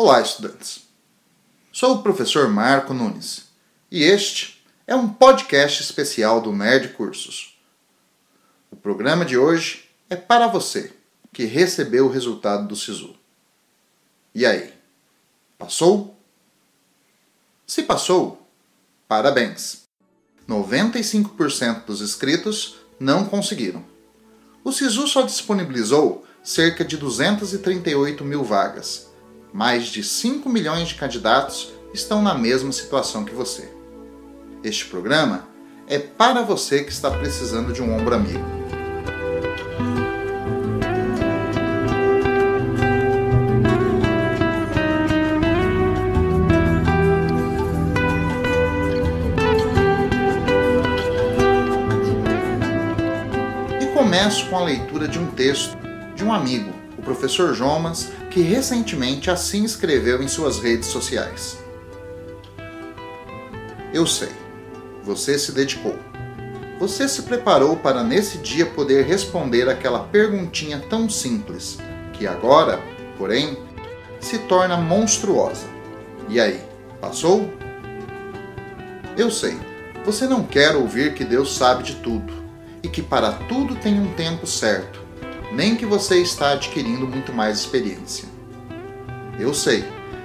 Olá, estudantes. Sou o professor Marco Nunes e este é um podcast especial do Nerd Cursos. O programa de hoje é para você que recebeu o resultado do SISU. E aí, passou? Se passou, parabéns! 95% dos inscritos não conseguiram. O SISU só disponibilizou cerca de 238 mil vagas mais de 5 milhões de candidatos estão na mesma situação que você. Este programa é para você que está precisando de um ombro amigo. E começo com a leitura de um texto de um amigo, professor Jomas, que recentemente assim escreveu em suas redes sociais. Eu sei, você se dedicou. Você se preparou para nesse dia poder responder aquela perguntinha tão simples, que agora, porém, se torna monstruosa. E aí, passou? Eu sei, você não quer ouvir que Deus sabe de tudo e que para tudo tem um tempo certo nem que você está adquirindo muito mais experiência. Eu sei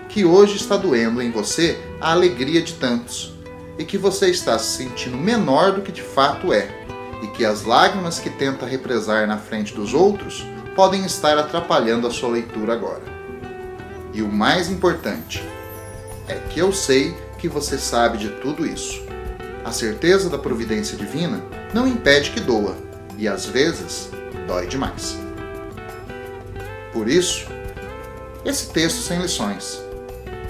que hoje está doendo em você a alegria de tantos e que você está se sentindo menor do que de fato é, e que as lágrimas que tenta represar na frente dos outros podem estar atrapalhando a sua leitura agora. E o mais importante é que eu sei que você sabe de tudo isso. A certeza da providência divina não impede que doa, e às vezes dói demais. Por isso, esse texto sem lições,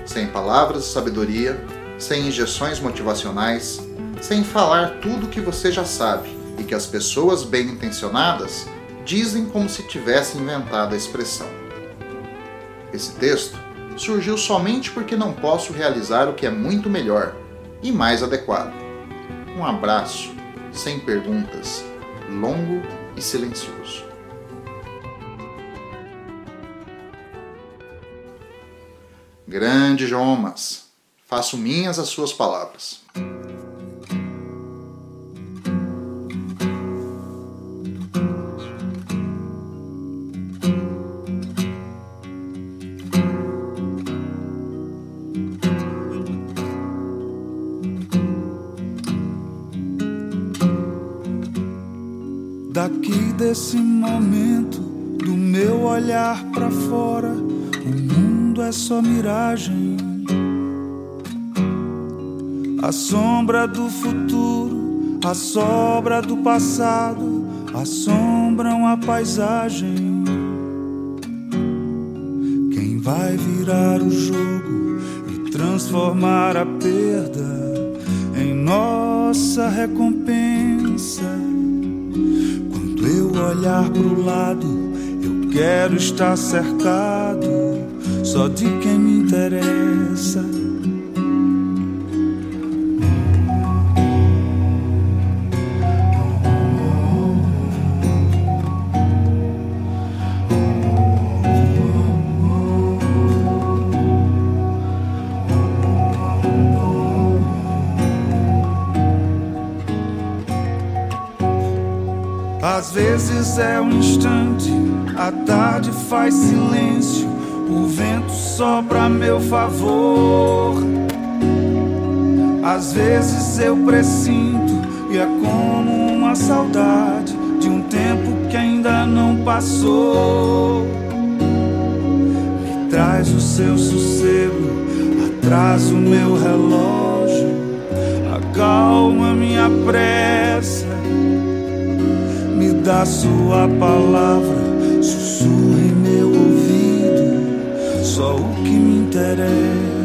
sem palavras de sabedoria, sem injeções motivacionais, sem falar tudo o que você já sabe e que as pessoas bem intencionadas dizem como se tivessem inventado a expressão. Esse texto surgiu somente porque não posso realizar o que é muito melhor e mais adequado. Um abraço, sem perguntas, longo e silencioso. Grande Jomas, faço minhas as suas palavras. Desse momento, do meu olhar para fora, o mundo é só miragem. A sombra do futuro, a sobra do passado assombram a paisagem. Quem vai virar o jogo e transformar a perda em nossa recompensa? Olhar pro lado, eu quero estar cercado só de quem me interessa. Às vezes é um instante, a tarde faz silêncio, o vento sopra a meu favor. Às vezes eu presinto e é como uma saudade de um tempo que ainda não passou. Me traz o seu sossego, atrasa o meu relógio, acalma minha pressa da sua palavra sussurra em meu ouvido só o que me interessa.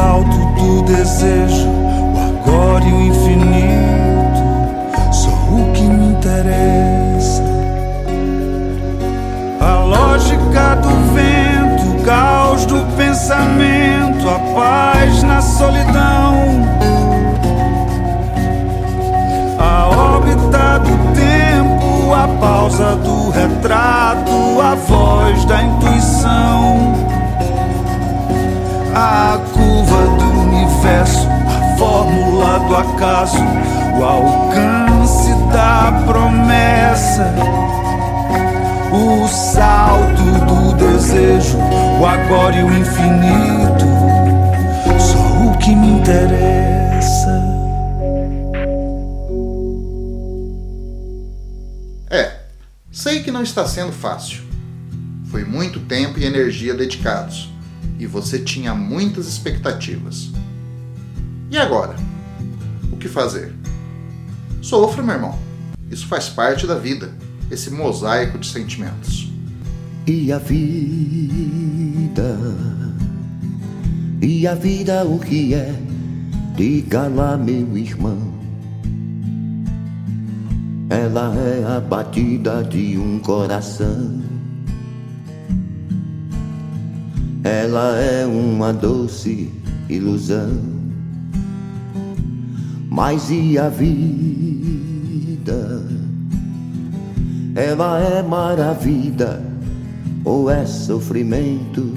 Salto do desejo, o agora e o infinito, só o que me interessa. A lógica do vento, o caos do pensamento, a paz na solidão. A órbita do tempo, a pausa do retrato, a voz da do acaso, o alcance da promessa o salto do desejo, o agora e o infinito, só o que me interessa. É, sei que não está sendo fácil. Foi muito tempo e energia dedicados, e você tinha muitas expectativas. E agora? Que fazer? Sofra, meu irmão. Isso faz parte da vida esse mosaico de sentimentos. E a vida, e a vida o que é? Diga lá, meu irmão. Ela é a batida de um coração. Ela é uma doce ilusão. Mas e a vida? Ela é maravilha ou é sofrimento?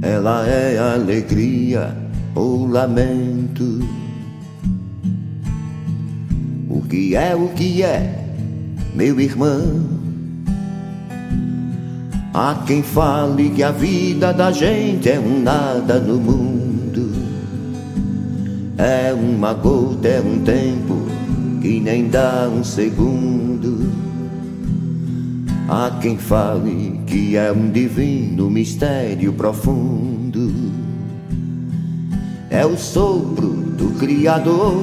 Ela é alegria ou lamento? O que é o que é, meu irmão? Há quem fale que a vida da gente é um nada no mundo. É uma gota, é um tempo que nem dá um segundo. Há quem fale que é um divino mistério profundo. É o sopro do Criador,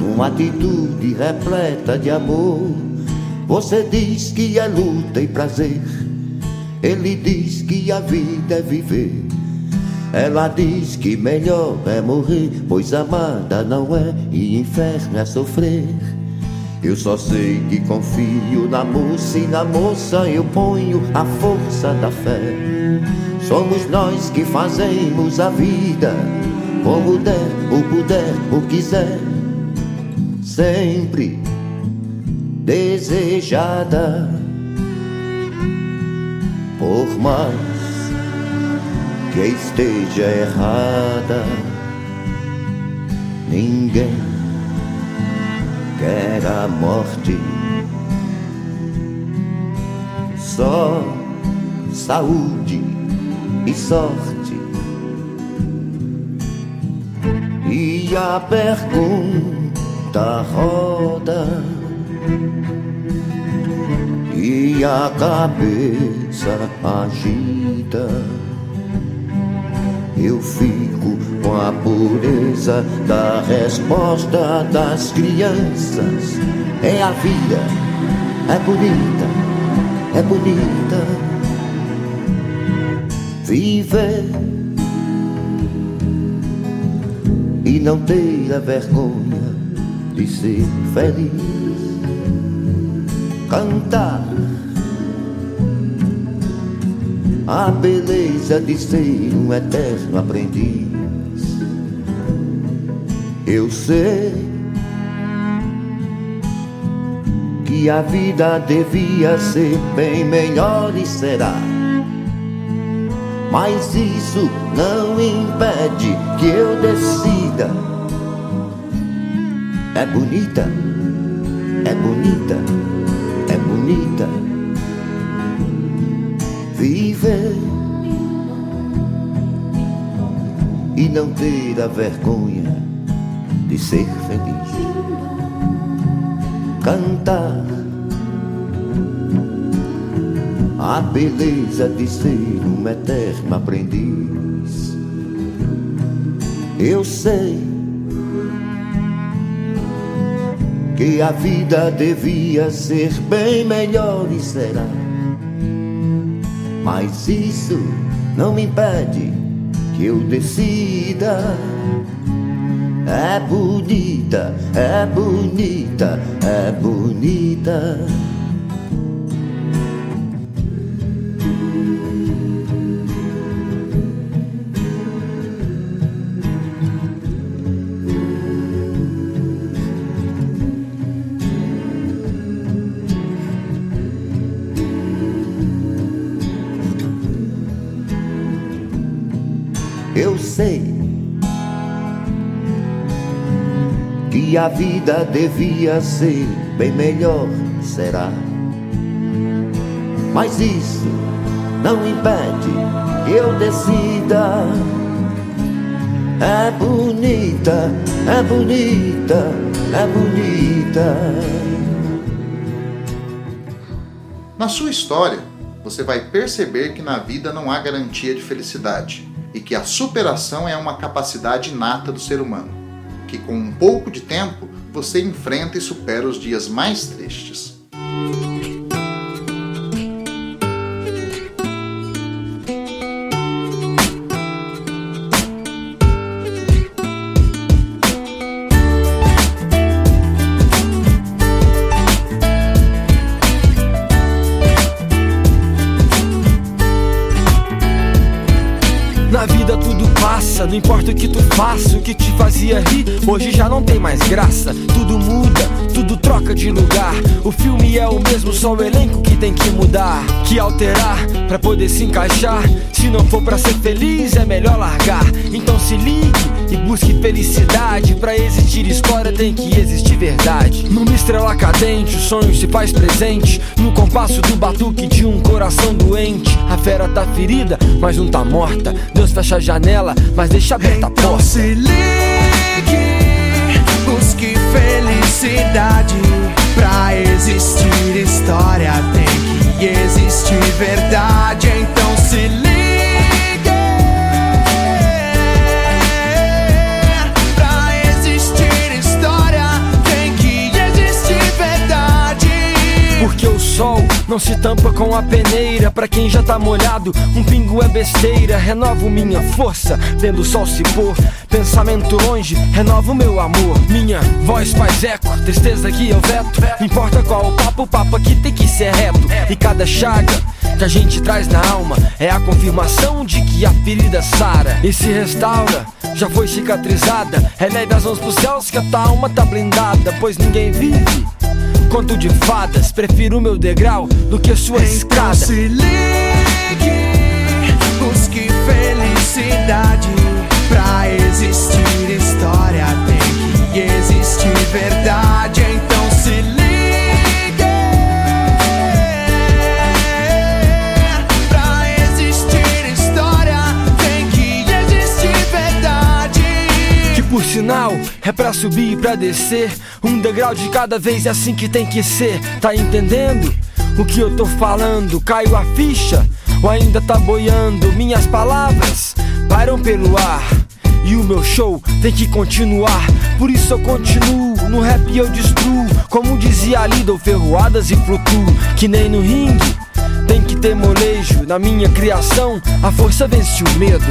numa atitude repleta de amor. Você diz que é luta e prazer, ele diz que a vida é viver. Ela diz que melhor é morrer, pois amada não é e inferno é sofrer. Eu só sei que confio na moça e na moça eu ponho a força da fé. Somos nós que fazemos a vida, como der, o puder, o quiser. Sempre desejada por mais que esteja errada. Ninguém quer a morte, só saúde e sorte. E a pergunta roda e a cabeça agita eu fico com a pureza da resposta das crianças. É a vida, é bonita, é bonita. Viver e não ter a vergonha de ser feliz. Cantar a beleza de ser um eterno aprendiz. Eu sei que a vida devia ser bem melhor e será. Mas isso não impede que eu decida. É bonita, é bonita, é bonita viver e não ter a vergonha de ser feliz. cantar a beleza de ser um eterno aprendiz. Eu sei que a vida devia ser bem melhor e será. Mas isso não me impede que eu decida. É bonita, é bonita, é bonita. A vida devia ser bem melhor, será? Mas isso não impede que eu decida. É bonita, é bonita, é bonita. Na sua história, você vai perceber que na vida não há garantia de felicidade e que a superação é uma capacidade inata do ser humano, que com um pouco de tempo você enfrenta e supera os dias mais tristes. Na vida tudo passa, não importa o que tu faça, o que te fazia rir, hoje já não tem mais graça. Tudo muda, tudo troca de lugar. O filme é o mesmo, só o elenco que tem que mudar, que alterar pra poder se encaixar. Se não for pra ser feliz, é melhor largar. Então se ligue e busque felicidade. Pra existir história tem que existir verdade. Numa estrela cadente, o sonho se faz presente. No compasso do batuque de um coração doente. A fera tá ferida, mas não tá morta. Deus fecha a janela, mas deixa aberta a Então porta. se ligue, busque felicidade. Se tampa com a peneira. Pra quem já tá molhado, um pingo é besteira. Renovo minha força, vendo o sol se pôr. Pensamento longe, renovo meu amor. Minha voz faz eco, tristeza que eu veto. Importa qual o papo, o papo aqui tem que ser reto. E cada chaga que a gente traz na alma é a confirmação de que a ferida sara e se restaura. Já foi cicatrizada, eleve as mãos pros céus que a tua alma tá blindada, pois ninguém vive. Conto de fadas, prefiro o meu degrau do que sua Então escada. se ligue, busque felicidade. Pra existir história tem que existir verdade. Sinal é pra subir e pra descer. Um degrau de cada vez é assim que tem que ser. Tá entendendo o que eu tô falando? Caiu a ficha ou ainda tá boiando? Minhas palavras param pelo ar. E o meu show tem que continuar. Por isso eu continuo. No rap eu destruo. Como dizia Lidl, ferroadas e flutuo. Que nem no ringue. Tem que ter molejo. Na minha criação, a força vence o medo.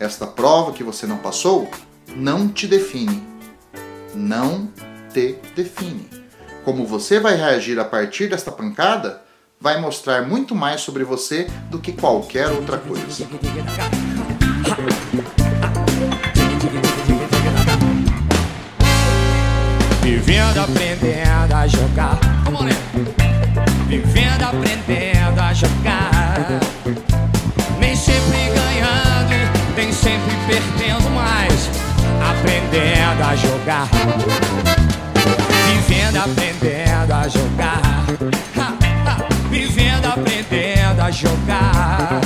Esta prova que você não passou não te define. Não te define. Como você vai reagir a partir desta pancada vai mostrar muito mais sobre você do que qualquer outra coisa. Vivendo, aprendendo a jogar. Vivendo, aprendendo a jogar. Aprendendo a jogar. Vivendo, aprendendo a jogar. Vivendo, aprendendo a jogar.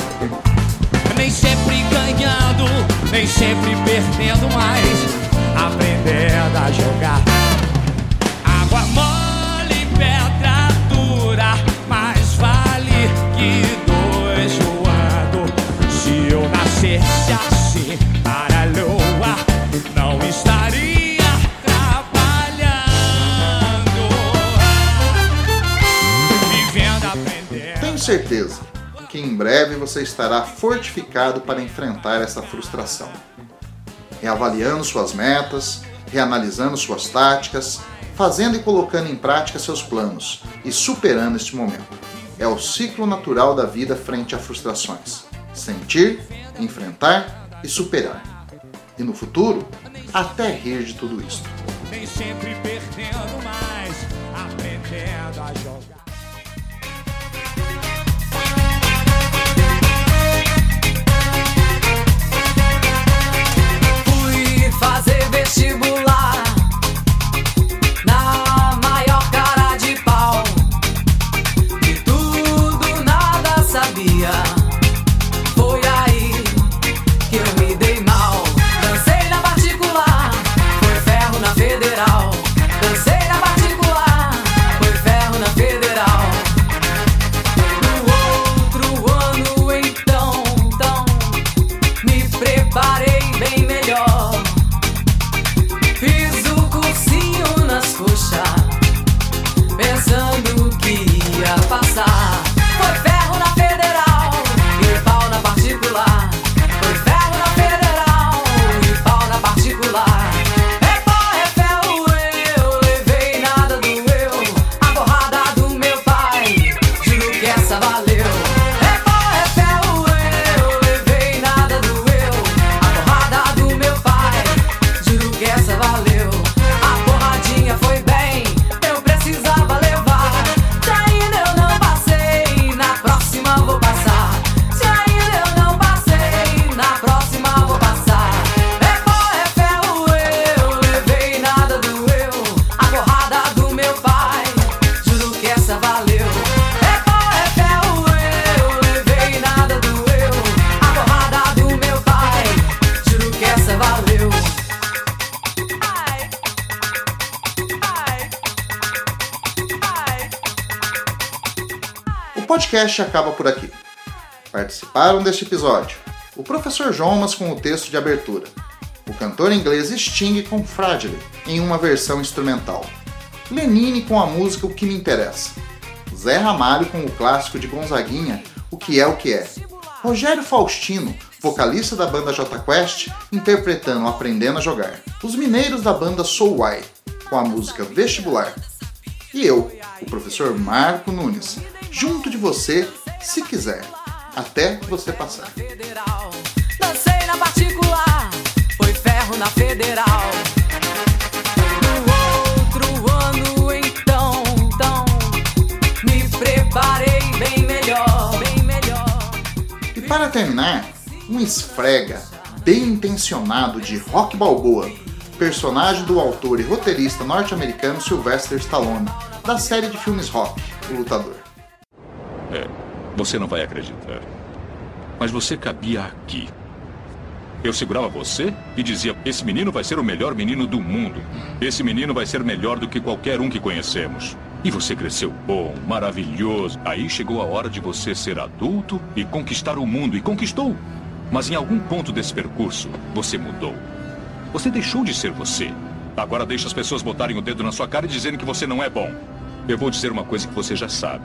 Nem sempre ganhando, nem sempre perdendo, mas aprendendo a jogar. Certeza que em breve você estará fortificado para enfrentar essa frustração. Reavaliando suas metas, reanalisando suas táticas, fazendo e colocando em prática seus planos e superando este momento. É o ciclo natural da vida frente a frustrações. Sentir, enfrentar e superar. E no futuro, até rir de tudo isso. Fazer vestibular podcast acaba por aqui. Participaram deste episódio o professor Jonas com o texto de abertura, o cantor inglês Sting com Fragile, em uma versão instrumental, Lenine com a música O Que Me Interessa, Zé Ramalho com o clássico de Gonzaguinha O Que É O Que É, Rogério Faustino, vocalista da banda J Quest, interpretando Aprendendo a Jogar, os mineiros da banda Soul Why, com a música Vestibular, e eu, o professor Marco Nunes, junto de você, se quiser, até você passar. Dancei na particular, foi ferro na federal. No outro ano, então, então, me preparei bem melhor, bem melhor. E para terminar, um esfrega bem intencionado de Rock Balboa, personagem do autor e roteirista norte-americano Sylvester Stallone, da série de filmes Rock, O Lutador. É, você não vai acreditar. Mas você cabia aqui. Eu segurava você e dizia: Esse menino vai ser o melhor menino do mundo. Esse menino vai ser melhor do que qualquer um que conhecemos. E você cresceu bom, maravilhoso. Aí chegou a hora de você ser adulto e conquistar o mundo. E conquistou. Mas em algum ponto desse percurso, você mudou. Você deixou de ser você. Agora deixa as pessoas botarem o dedo na sua cara e dizerem que você não é bom. Eu vou dizer uma coisa que você já sabe.